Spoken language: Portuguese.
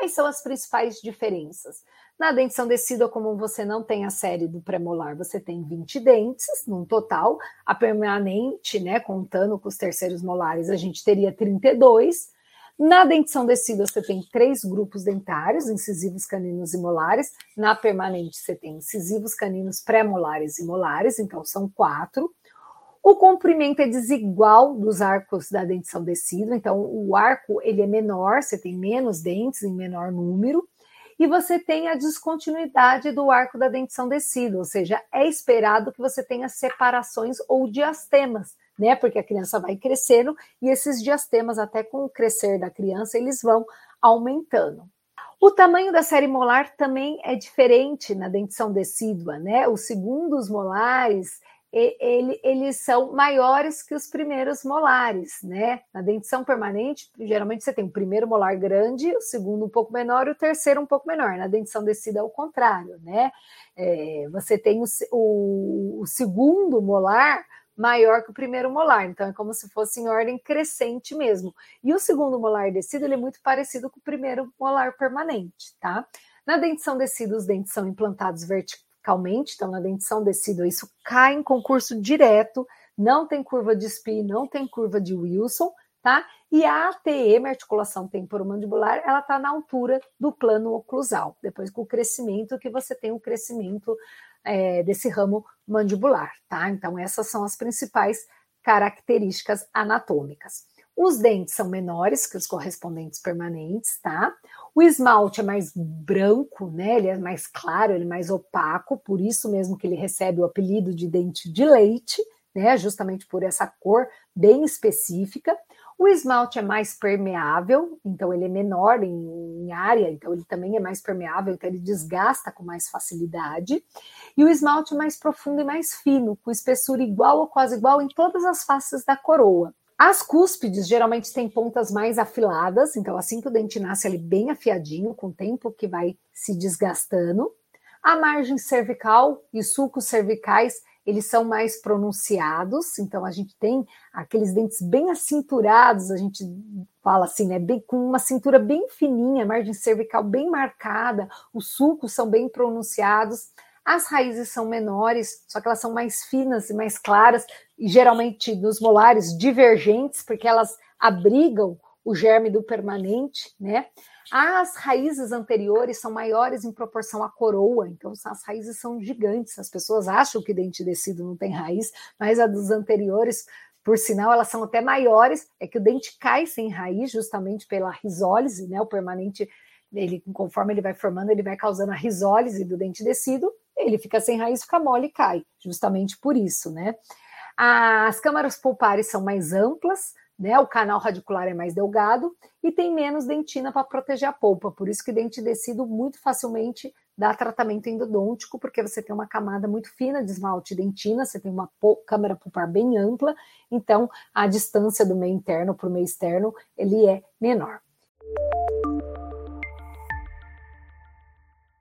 Quais são as principais diferenças? Na dentição decídua, como você não tem a série do premolar, você tem 20 dentes no total. A permanente, né, contando com os terceiros molares, a gente teria 32. Na dentição decídua, você tem três grupos dentários, incisivos, caninos e molares. Na permanente, você tem incisivos, caninos, pré-molares e molares, então são quatro. O comprimento é desigual dos arcos da dentição decídua, então o arco ele é menor, você tem menos dentes em menor número e você tem a descontinuidade do arco da dentição descido, ou seja, é esperado que você tenha separações ou diastemas, né? Porque a criança vai crescendo e esses diastemas, até com o crescer da criança, eles vão aumentando. O tamanho da série molar também é diferente na dentição decídua, né? Os segundos molares ele, eles são maiores que os primeiros molares, né? Na dentição permanente, geralmente você tem o primeiro molar grande, o segundo um pouco menor e o terceiro um pouco menor. Na dentição descida é o contrário, né? É, você tem o, o, o, segundo molar maior que o primeiro molar, então é como se fosse em ordem crescente mesmo. E o segundo molar descido ele é muito parecido com o primeiro molar permanente, tá? Na dentição descida, os dentes são implantados verticalmente calmente, então na dentição decídua, isso cai em concurso direto, não tem curva de SPI, não tem curva de Wilson, tá? E a ATM, articulação temporomandibular, ela está na altura do plano oclusal, depois com o crescimento que você tem o crescimento é, desse ramo mandibular, tá? Então essas são as principais características anatômicas. Os dentes são menores que os correspondentes permanentes, tá? O esmalte é mais branco, né? Ele é mais claro, ele é mais opaco, por isso mesmo que ele recebe o apelido de dente de leite, né? Justamente por essa cor bem específica. O esmalte é mais permeável, então ele é menor em, em, área, então ele também é mais permeável, então ele desgasta com mais facilidade. E o esmalte é mais profundo e mais fino, com espessura igual ou quase igual em todas as faces da coroa. As cúspides geralmente têm pontas mais afiladas, então assim que o dente nasce ele bem afiadinho, com o tempo que vai se desgastando. A margem cervical e sulcos cervicais, eles são mais pronunciados, então a gente tem aqueles dentes bem acinturados, a gente fala assim, né, bem, com uma cintura bem fininha, margem cervical bem marcada, os sulcos são bem pronunciados. As raízes são menores, só que elas são mais finas e mais claras, e geralmente nos molares divergentes, porque elas abrigam o germe do permanente, né? As raízes anteriores são maiores em proporção à coroa, então as raízes são gigantes. As pessoas acham que dente descido não tem raiz, mas a dos anteriores, por sinal, elas são até maiores. É que o dente cai sem raiz, justamente pela risólise, né? O permanente, ele, conforme ele vai formando, ele vai causando a risólise do dente descido, ele fica sem raiz, fica mole e cai, justamente por isso, né? As câmaras pulpares são mais amplas, né? O canal radicular é mais delgado e tem menos dentina para proteger a polpa. Por isso que dente descido muito facilmente dá tratamento endodôntico, porque você tem uma camada muito fina de esmalte dentina, você tem uma câmara pulpar bem ampla, então a distância do meio interno para o meio externo ele é menor.